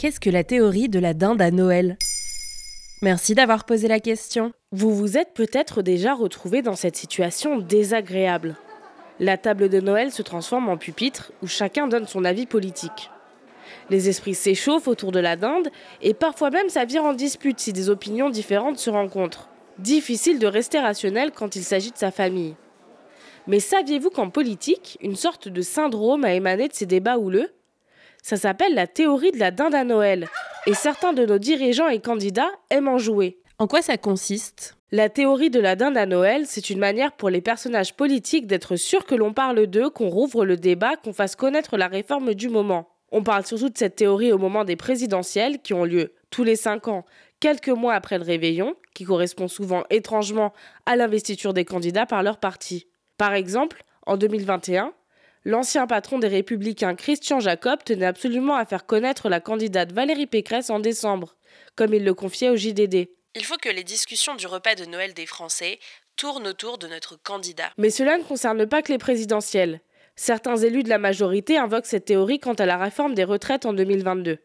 Qu'est-ce que la théorie de la dinde à Noël? Merci d'avoir posé la question. Vous vous êtes peut-être déjà retrouvé dans cette situation désagréable. La table de Noël se transforme en pupitre où chacun donne son avis politique. Les esprits s'échauffent autour de la dinde et parfois même ça vire en dispute si des opinions différentes se rencontrent. Difficile de rester rationnel quand il s'agit de sa famille. Mais saviez-vous qu'en politique, une sorte de syndrome a émané de ces débats houleux? Ça s'appelle la théorie de la dinde à Noël. Et certains de nos dirigeants et candidats aiment en jouer. En quoi ça consiste? La théorie de la dinde à Noël, c'est une manière pour les personnages politiques d'être sûrs que l'on parle d'eux, qu'on rouvre le débat, qu'on fasse connaître la réforme du moment. On parle surtout de cette théorie au moment des présidentielles qui ont lieu tous les cinq ans, quelques mois après le réveillon, qui correspond souvent étrangement à l'investiture des candidats par leur parti. Par exemple, en 2021, L'ancien patron des Républicains Christian Jacob tenait absolument à faire connaître la candidate Valérie Pécresse en décembre, comme il le confiait au JDD. Il faut que les discussions du repas de Noël des Français tournent autour de notre candidat. Mais cela ne concerne pas que les présidentielles. Certains élus de la majorité invoquent cette théorie quant à la réforme des retraites en 2022.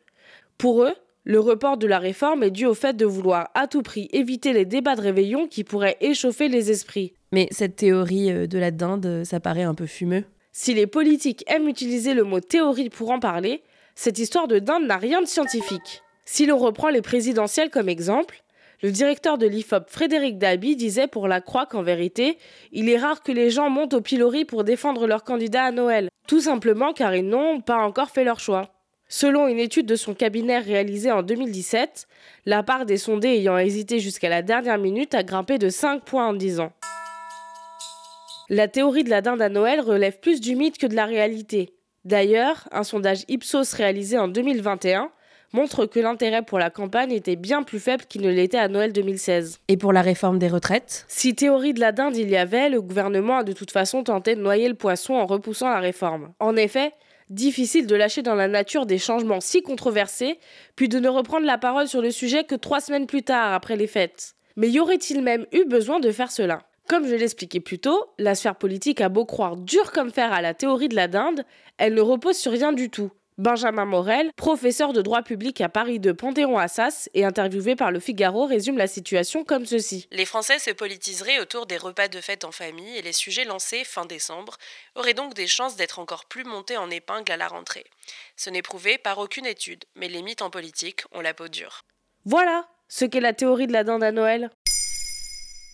Pour eux, le report de la réforme est dû au fait de vouloir à tout prix éviter les débats de réveillon qui pourraient échauffer les esprits. Mais cette théorie euh, de la dinde, ça paraît un peu fumeux. Si les politiques aiment utiliser le mot théorie pour en parler, cette histoire de dinde n'a rien de scientifique. Si l'on reprend les présidentielles comme exemple, le directeur de l'IFOP Frédéric Dabi disait pour la Croix qu'en vérité, il est rare que les gens montent au pilori pour défendre leur candidat à Noël, tout simplement car ils n'ont pas encore fait leur choix. Selon une étude de son cabinet réalisée en 2017, la part des sondés ayant hésité jusqu'à la dernière minute a grimpé de 5 points en 10 ans. La théorie de la dinde à Noël relève plus du mythe que de la réalité. D'ailleurs, un sondage Ipsos réalisé en 2021 montre que l'intérêt pour la campagne était bien plus faible qu'il ne l'était à Noël 2016. Et pour la réforme des retraites? Si théorie de la dinde il y avait, le gouvernement a de toute façon tenté de noyer le poisson en repoussant la réforme. En effet, difficile de lâcher dans la nature des changements si controversés, puis de ne reprendre la parole sur le sujet que trois semaines plus tard, après les fêtes. Mais y aurait-il même eu besoin de faire cela? Comme je l'expliquais plus tôt, la sphère politique a beau croire dur comme fer à la théorie de la dinde, elle ne repose sur rien du tout. Benjamin Morel, professeur de droit public à Paris de Panthéon-Assas et interviewé par Le Figaro, résume la situation comme ceci. Les Français se politiseraient autour des repas de fête en famille et les sujets lancés fin décembre auraient donc des chances d'être encore plus montés en épingle à la rentrée. Ce n'est prouvé par aucune étude, mais les mythes en politique ont la peau dure. Voilà ce qu'est la théorie de la dinde à Noël.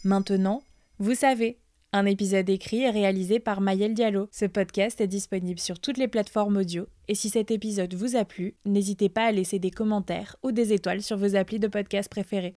Maintenant, vous savez, un épisode écrit et réalisé par Mayel Diallo. Ce podcast est disponible sur toutes les plateformes audio. Et si cet épisode vous a plu, n'hésitez pas à laisser des commentaires ou des étoiles sur vos applis de podcast préférés.